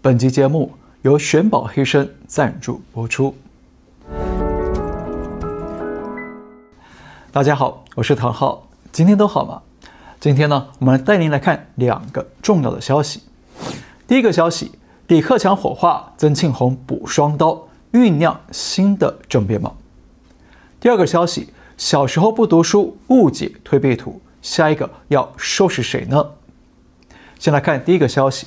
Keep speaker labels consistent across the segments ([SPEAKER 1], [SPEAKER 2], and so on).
[SPEAKER 1] 本集节目由选宝黑参赞助播出。大家好，我是唐浩，今天都好吗？今天呢，我们带您来看两个重要的消息。第一个消息，李克强火化，曾庆红补双刀，酝酿新的政变吗？第二个消息，小时候不读书，误解推背图，下一个要收拾谁呢？先来看第一个消息，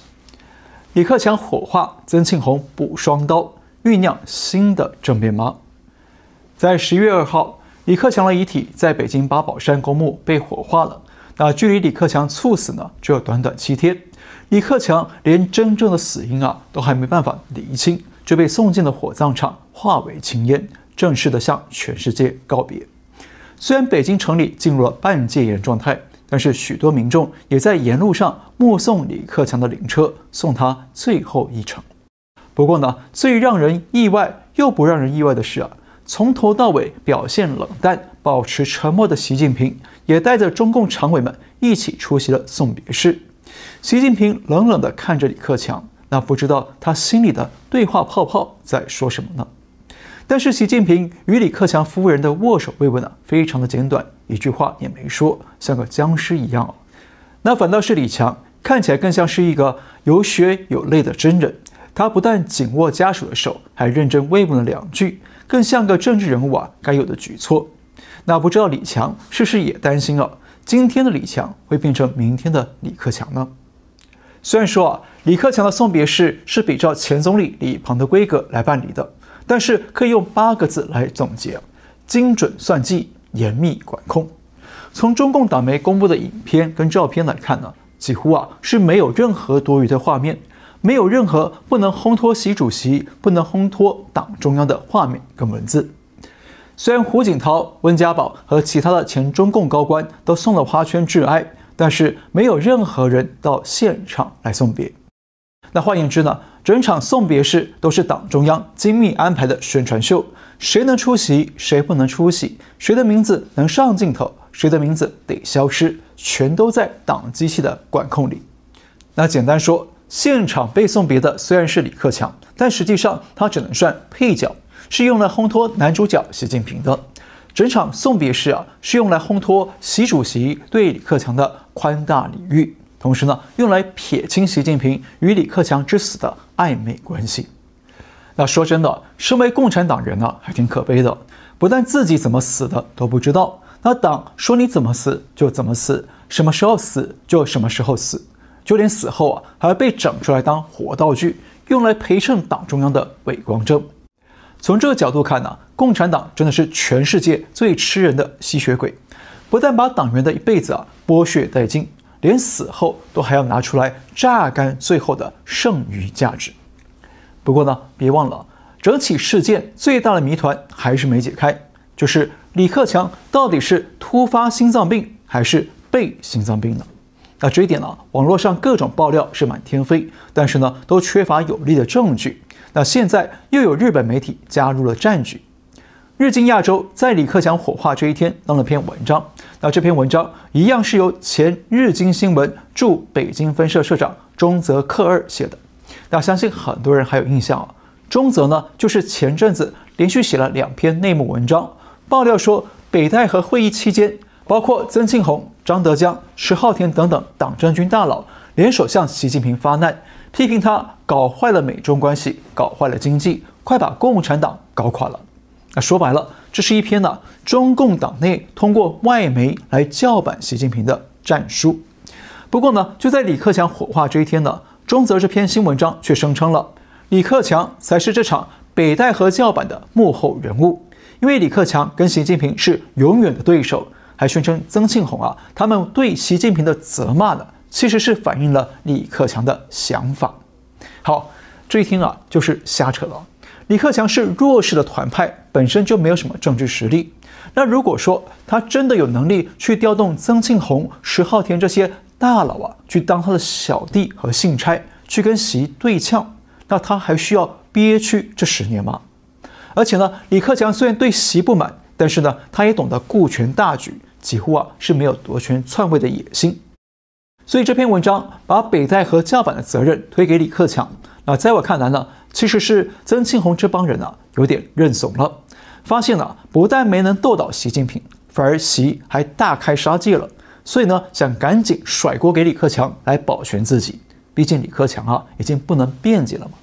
[SPEAKER 1] 李克强火化，曾庆红补双刀，酝酿新的政变吗？在十一月二号，李克强的遗体在北京八宝山公墓被火化了。那距离李克强猝死呢，只有短短七天。李克强连真正的死因啊都还没办法厘清，就被送进了火葬场，化为青烟，正式的向全世界告别。虽然北京城里进入了半戒严状态。但是许多民众也在沿路上目送李克强的灵车送他最后一程。不过呢，最让人意外又不让人意外的是啊，从头到尾表现冷淡、保持沉默的习近平，也带着中共常委们一起出席了送别式。习近平冷冷地看着李克强，那不知道他心里的对话泡泡在说什么呢？但是习近平与李克强夫人的握手慰问呢，非常的简短，一句话也没说，像个僵尸一样。那反倒是李强，看起来更像是一个有血有泪的真人。他不但紧握家属的手，还认真慰问了两句，更像个政治人物啊该有的举措。那不知道李强是不是也担心啊，今天的李强会变成明天的李克强呢？虽然说啊，李克强的送别式是比照前总理李鹏的规格来办理的。但是可以用八个字来总结：精准算计，严密管控。从中共党媒公布的影片跟照片来看呢，几乎啊是没有任何多余的画面，没有任何不能烘托习主席、不能烘托党中央的画面跟文字。虽然胡锦涛、温家宝和其他的前中共高官都送了花圈致哀，但是没有任何人到现场来送别。那换言之呢，整场送别式都是党中央精密安排的宣传秀，谁能出席，谁不能出席，谁的名字能上镜头，谁的名字得消失，全都在党机器的管控里。那简单说，现场被送别的虽然是李克强，但实际上他只能算配角，是用来烘托男主角习近平的。整场送别式啊，是用来烘托习主席对李克强的宽大礼遇。同时呢，用来撇清习近平与李克强之死的暧昧关系。那说真的，身为共产党人呢，还挺可悲的。不但自己怎么死的都不知道，那党说你怎么死就怎么死，什么时候死就什么时候死，就连死后啊，还要被整出来当活道具，用来陪衬党中央的伪光正。从这个角度看呢，共产党真的是全世界最吃人的吸血鬼，不但把党员的一辈子啊剥削殆尽。连死后都还要拿出来榨干最后的剩余价值。不过呢，别忘了，整起事件最大的谜团还是没解开，就是李克强到底是突发心脏病还是被心脏病呢？那这一点呢，网络上各种爆料是满天飞，但是呢，都缺乏有力的证据。那现在又有日本媒体加入了战局。日经亚洲在李克强火化这一天登了篇文章，那这篇文章一样是由前日经新闻驻北京分社社长中泽克二写的。那相信很多人还有印象啊，中泽呢就是前阵子连续写了两篇内幕文章，爆料说北戴河会议期间，包括曾庆红、张德江、石浩田等等党政军大佬联手向习近平发难，批评他搞坏了美中关系，搞坏了经济，快把共产党搞垮了。那说白了，这是一篇呢中共党内通过外媒来叫板习近平的战书。不过呢，就在李克强火化这一天呢，中泽这篇新文章却声称了李克强才是这场北戴河叫板的幕后人物，因为李克强跟习近平是永远的对手，还宣称曾庆红啊他们对习近平的责骂呢，其实是反映了李克强的想法。好，这一听啊就是瞎扯了。李克强是弱势的团派，本身就没有什么政治实力。那如果说他真的有能力去调动曾庆红、石浩田这些大佬啊，去当他的小弟和信差，去跟习对呛，那他还需要憋屈这十年吗？而且呢，李克强虽然对习不满，但是呢，他也懂得顾全大局，几乎啊是没有夺权篡位的野心。所以这篇文章把北戴河叫板的责任推给李克强。那在我看来呢，其实是曾庆红这帮人啊有点认怂了，发现了不但没能斗倒习近平，反而习还大开杀戒了，所以呢想赶紧甩锅给李克强来保全自己。毕竟李克强啊已经不能辩解了嘛。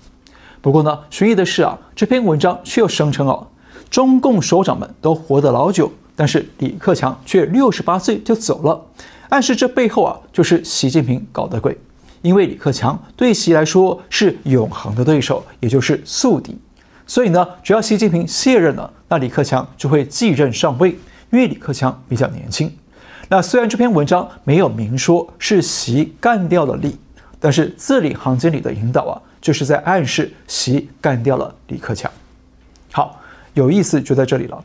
[SPEAKER 1] 不过呢，悬疑的是啊，这篇文章却又声称哦，中共首长们都活得老久，但是李克强却六十八岁就走了，暗示这背后啊就是习近平搞的鬼。因为李克强对习来说是永恒的对手，也就是宿敌，所以呢，只要习近平卸任了，那李克强就会继任上位。因为李克强比较年轻。那虽然这篇文章没有明说是习干掉了李，但是字里行间里的引导啊，就是在暗示习干掉了李克强。好，有意思就在这里了。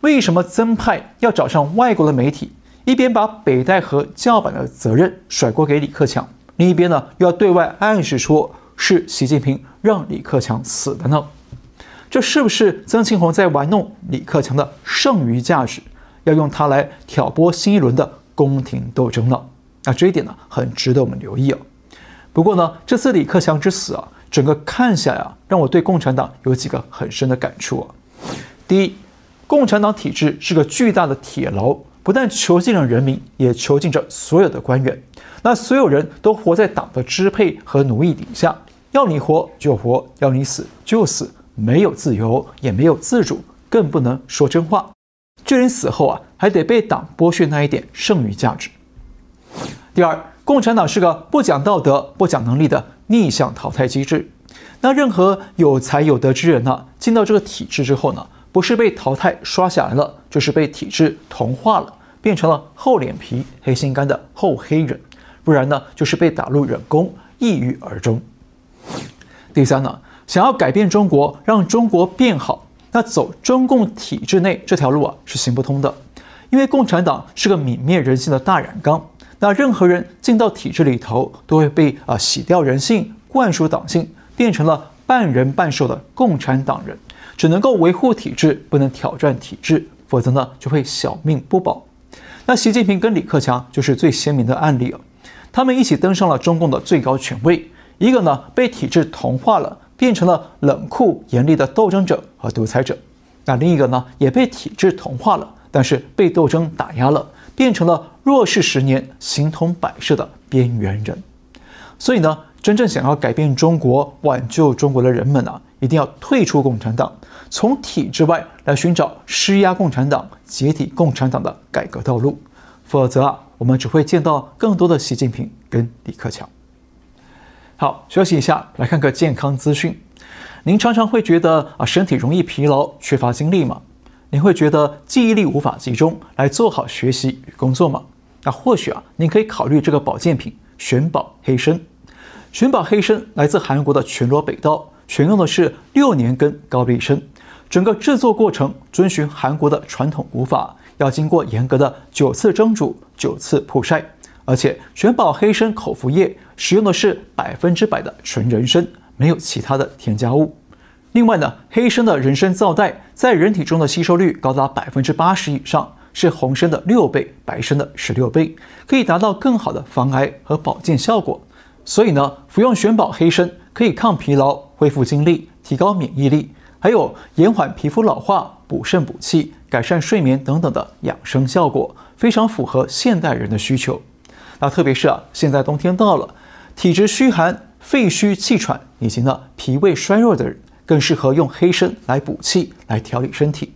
[SPEAKER 1] 为什么曾派要找上外国的媒体，一边把北戴河叫板的责任甩锅给李克强？另一边呢，又要对外暗示说是习近平让李克强死的呢？这是不是曾庆红在玩弄李克强的剩余价值，要用它来挑拨新一轮的宫廷斗争呢？那这一点呢，很值得我们留意哦。不过呢，这次李克强之死啊，整个看下来啊，让我对共产党有几个很深的感触啊。第一，共产党体制是个巨大的铁牢，不但囚禁了人民，也囚禁着所有的官员。那所有人都活在党的支配和奴役底下，要你活就活，要你死就死，没有自由，也没有自主，更不能说真话。就连死后啊，还得被党剥削那一点剩余价值。第二，共产党是个不讲道德、不讲能力的逆向淘汰机制。那任何有才有德之人呢、进到这个体制之后呢，不是被淘汰刷下来了，就是被体制同化了，变成了厚脸皮、黑心肝的厚黑人。不然呢，就是被打入冷宫，抑郁而终。第三呢，想要改变中国，让中国变好，那走中共体制内这条路啊是行不通的，因为共产党是个泯灭人性的大染缸。那任何人进到体制里头，都会被啊洗掉人性，灌输党性，变成了半人半兽的共产党人，只能够维护体制，不能挑战体制，否则呢就会小命不保。那习近平跟李克强就是最鲜明的案例了。他们一起登上了中共的最高权位，一个呢被体制同化了，变成了冷酷严厉的斗争者和独裁者；那另一个呢也被体制同化了，但是被斗争打压了，变成了弱势十年、形同摆设的边缘人。所以呢，真正想要改变中国、挽救中国的人们啊，一定要退出共产党，从体制外来寻找施压共产党、解体共产党的改革道路，否则啊。我们只会见到更多的习近平跟李克强。好，休息一下，来看个健康资讯。您常常会觉得啊，身体容易疲劳、缺乏精力吗？您会觉得记忆力无法集中来做好学习与工作吗？那或许啊，您可以考虑这个保健品玄宝黑参。玄宝黑参来自韩国的全罗北道，选用的是六年根高丽参，整个制作过程遵循韩国的传统古法。要经过严格的九次蒸煮、九次曝晒，而且玄宝黑参口服液使用的是百分之百的纯人参，没有其他的添加物。另外呢，黑参的人参皂苷在人体中的吸收率高达百分之八十以上，是红参的六倍、白参的十六倍，可以达到更好的防癌和保健效果。所以呢，服用玄宝黑参可以抗疲劳、恢复精力、提高免疫力，还有延缓皮肤老化、补肾补气。改善睡眠等等的养生效果，非常符合现代人的需求。那特别是啊，现在冬天到了，体质虚寒、肺虚气喘以及呢脾胃衰弱的人，更适合用黑参来补气、来调理身体。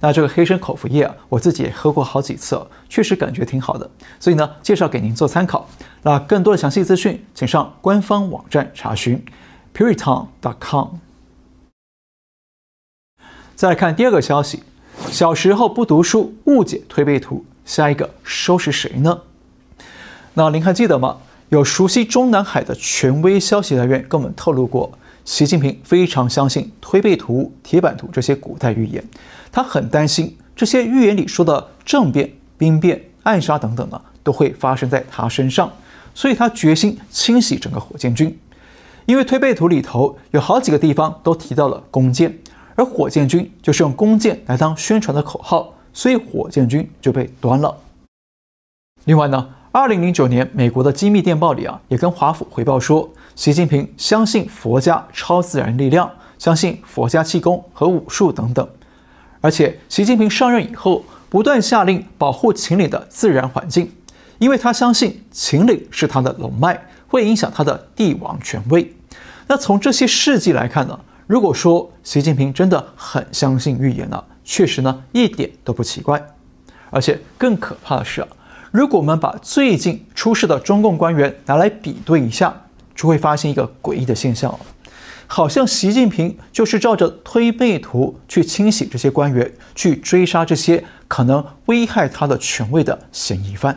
[SPEAKER 1] 那这个黑参口服液啊，我自己也喝过好几次，确实感觉挺好的。所以呢，介绍给您做参考。那更多的详细资讯，请上官方网站查询，Puriton.com。再来看第二个消息。小时候不读书，误解推背图，下一个收拾谁呢？那您还记得吗？有熟悉中南海的权威消息来源跟我们透露过，习近平非常相信推背图、铁板图这些古代预言，他很担心这些预言里说的政变、兵变、暗杀等等呢，都会发生在他身上，所以他决心清洗整个火箭军，因为推背图里头有好几个地方都提到了弓箭。而火箭军就是用弓箭来当宣传的口号，所以火箭军就被端了。另外呢，二零零九年美国的机密电报里啊，也跟华府回报说，习近平相信佛家超自然力量，相信佛家气功和武术等等。而且，习近平上任以后，不断下令保护秦岭的自然环境，因为他相信秦岭是他的龙脉，会影响他的帝王权威。那从这些事迹来看呢，如果说习近平真的很相信预言呢，确实呢一点都不奇怪。而且更可怕的是啊，如果我们把最近出事的中共官员拿来比对一下，就会发现一个诡异的现象，好像习近平就是照着推背图去清洗这些官员，去追杀这些可能危害他的权威的嫌疑犯。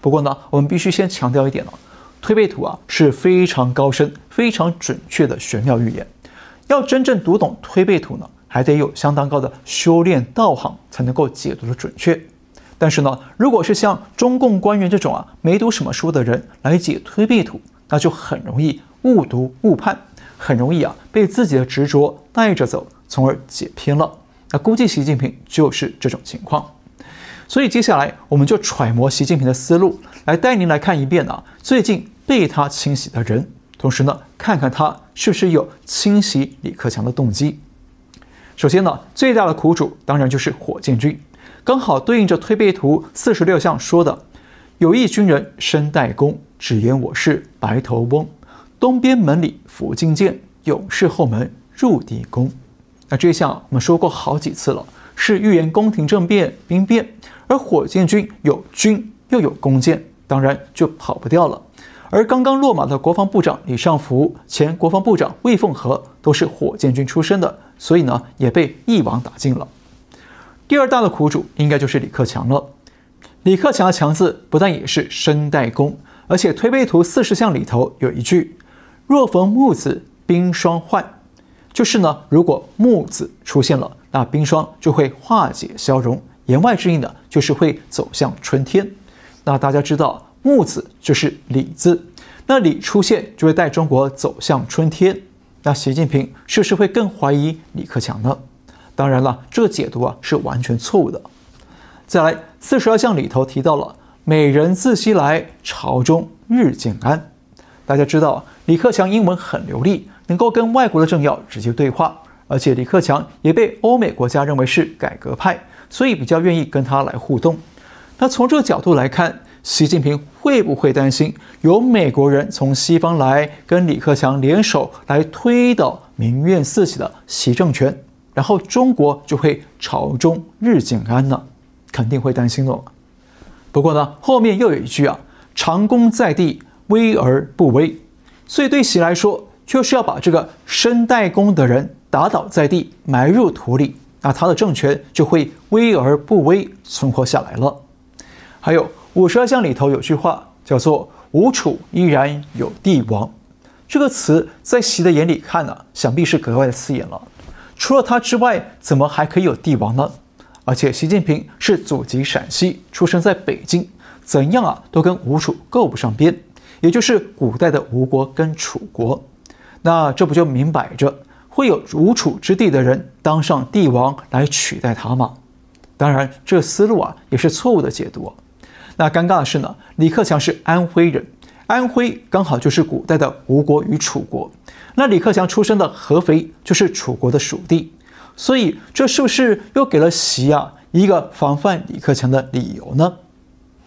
[SPEAKER 1] 不过呢，我们必须先强调一点了，推背图啊是非常高深、非常准确的玄妙预言。要真正读懂推背图呢，还得有相当高的修炼道行，才能够解读的准确。但是呢，如果是像中共官员这种啊没读什么书的人来解推背图，那就很容易误读误判，很容易啊被自己的执着带着走，从而解偏了。那估计习近平就是这种情况。所以接下来我们就揣摩习近平的思路，来带您来看一遍啊最近被他清洗的人，同时呢看看他是不是有清洗李克强的动机。首先呢，最大的苦主当然就是火箭军，刚好对应着推背图四十六象说的：“有一军人身带弓，只言我是白头翁。东边门里伏金箭，勇士后门入地宫。”那这一项我们说过好几次了，是预言宫廷政变、兵变，而火箭军有军又有弓箭，当然就跑不掉了。而刚刚落马的国防部长李尚福、前国防部长魏凤和都是火箭军出身的，所以呢也被一网打尽了。第二大的苦主应该就是李克强了。李克强的强字不但也是声带功，而且推背图四十象里头有一句“若逢木子，冰霜换”，就是呢如果木子出现了，那冰霜就会化解消融。言外之意呢就是会走向春天。那大家知道。木子就是李字，那李出现就会带中国走向春天。那习近平是不是会更怀疑李克强呢？当然了，这个解读啊是完全错误的。再来，四十二项里头提到了“美人自西来，朝中日渐安”。大家知道，李克强英文很流利，能够跟外国的政要直接对话，而且李克强也被欧美国家认为是改革派，所以比较愿意跟他来互动。那从这个角度来看，习近平会不会担心有美国人从西方来跟李克强联手来推倒民怨四起的习政权，然后中国就会朝中日渐安呢？肯定会担心的。不过呢，后面又有一句啊：“长弓在地，威而不威。”所以对习来说，就是要把这个身带弓的人打倒在地，埋入土里，那他的政权就会威而不威，存活下来了。还有。五十二象里头有句话叫做“吴楚依然有帝王”，这个词在习的眼里看呢、想必是格外的刺眼了。除了他之外，怎么还可以有帝王呢？而且习近平是祖籍陕西，出生在北京，怎样啊都跟吴楚够不上边，也就是古代的吴国跟楚国。那这不就明摆着会有吴楚之地的人当上帝王来取代他吗？当然，这思路啊也是错误的解读。那尴尬的是呢，李克强是安徽人，安徽刚好就是古代的吴国与楚国。那李克强出生的合肥就是楚国的属地，所以这是不是又给了习啊一个防范李克强的理由呢？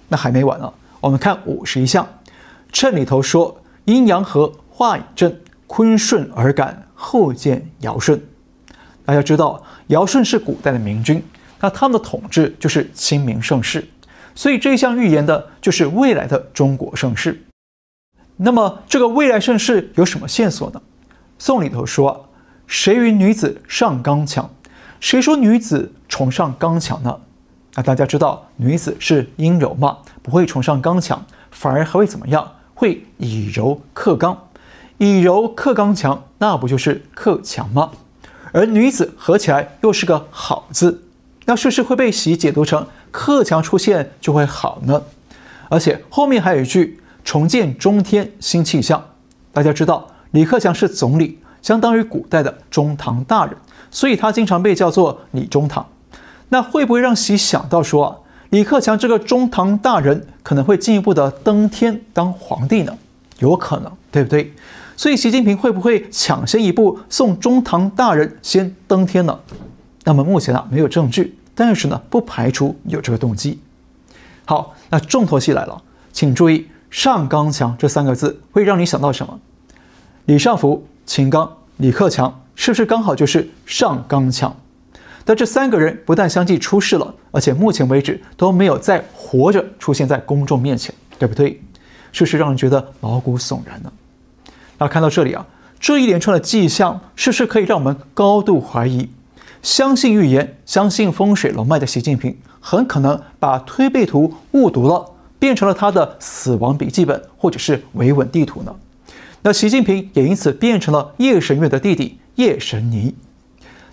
[SPEAKER 1] 那还没完呢，我们看五十一项，谶里头说阴阳合，化以正，坤顺而感，后见尧舜。大家知道尧舜是古代的明君，那他们的统治就是清明盛世。所以这一项预言的就是未来的中国盛世。那么这个未来盛世有什么线索呢？宋里头说：“谁与女子上刚强？谁说女子崇尚刚强呢？”那大家知道女子是阴柔嘛，不会崇尚刚强，反而还会怎么样？会以柔克刚，以柔克刚强，那不就是克强吗？而女子合起来又是个好字，那是不是会被习解读成？克强出现就会好呢，而且后面还有一句“重见中天新气象”。大家知道李克强是总理，相当于古代的中堂大人，所以他经常被叫做李中堂。那会不会让习想到说啊，李克强这个中堂大人可能会进一步的登天当皇帝呢？有可能，对不对？所以习近平会不会抢先一步送中堂大人先登天呢？那么目前啊没有证据，但是呢不排除有这个动机。好，那重头戏来了，请注意“上刚强”这三个字会让你想到什么？李尚福、秦刚、李克强，是不是刚好就是上刚强？但这三个人不但相继出事了，而且目前为止都没有再活着出现在公众面前，对不对？是不是让人觉得毛骨悚然呢？那看到这里啊，这一连串的迹象，是不是可以让我们高度怀疑，相信预言、相信风水龙脉的习近平，很可能把推背图误读了，变成了他的死亡笔记本或者是维稳地图呢？那习近平也因此变成了叶神月的弟弟叶神尼。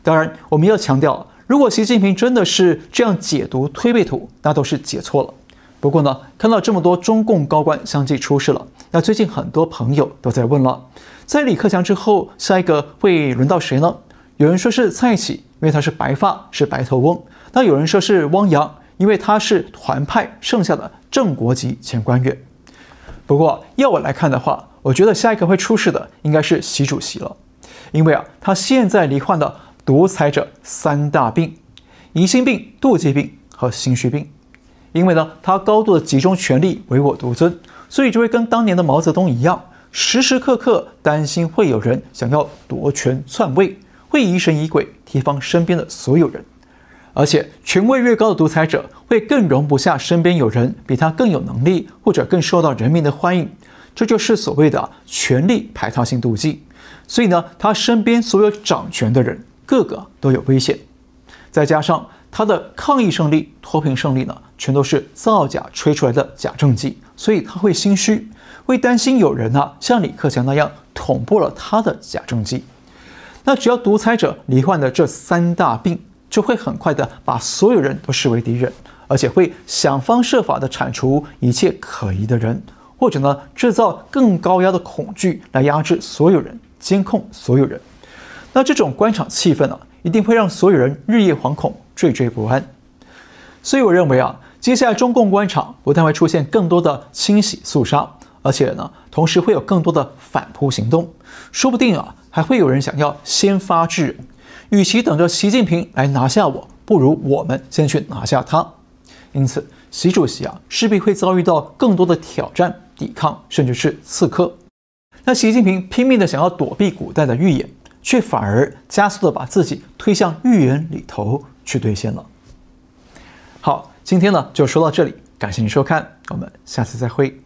[SPEAKER 1] 当然，我们要强调，如果习近平真的是这样解读推背图，那都是解错了。不过呢，看到这么多中共高官相继出事了，那最近很多朋友都在问了：在李克强之后，下一个会轮到谁呢？有人说是蔡奇，因为他是白发，是白头翁；那有人说是汪洋，因为他是团派剩下的正国级前官员。不过要我来看的话，我觉得下一个会出事的应该是习主席了，因为啊，他现在罹患的。独裁者三大病：疑心病、妒忌病和心虚病。因为呢，他高度的集中权力，唯我独尊，所以就会跟当年的毛泽东一样，时时刻刻担心会有人想要夺权篡位，会疑神疑鬼，提防身边的所有人。而且，权位越高的独裁者，会更容不下身边有人比他更有能力，或者更受到人民的欢迎。这就是所谓的权力排他性妒忌。所以呢，他身边所有掌权的人。个个都有危险，再加上他的抗议胜利、脱贫胜利呢，全都是造假吹出来的假政绩，所以他会心虚，会担心有人啊像李克强那样捅破了他的假政绩。那只要独裁者罹患的这三大病，就会很快的把所有人都视为敌人，而且会想方设法的铲除一切可疑的人，或者呢制造更高压的恐惧来压制所有人，监控所有人。那这种官场气氛呢、啊，一定会让所有人日夜惶恐、惴惴不安。所以我认为啊，接下来中共官场不但会出现更多的清洗肃杀，而且呢，同时会有更多的反扑行动，说不定啊，还会有人想要先发制人。与其等着习近平来拿下我，不如我们先去拿下他。因此，习主席啊，势必会遭遇到更多的挑战、抵抗，甚至是刺客。那习近平拼命的想要躲避古代的预言。却反而加速的把自己推向预言里头去兑现了。好，今天呢就说到这里，感谢您收看，我们下次再会。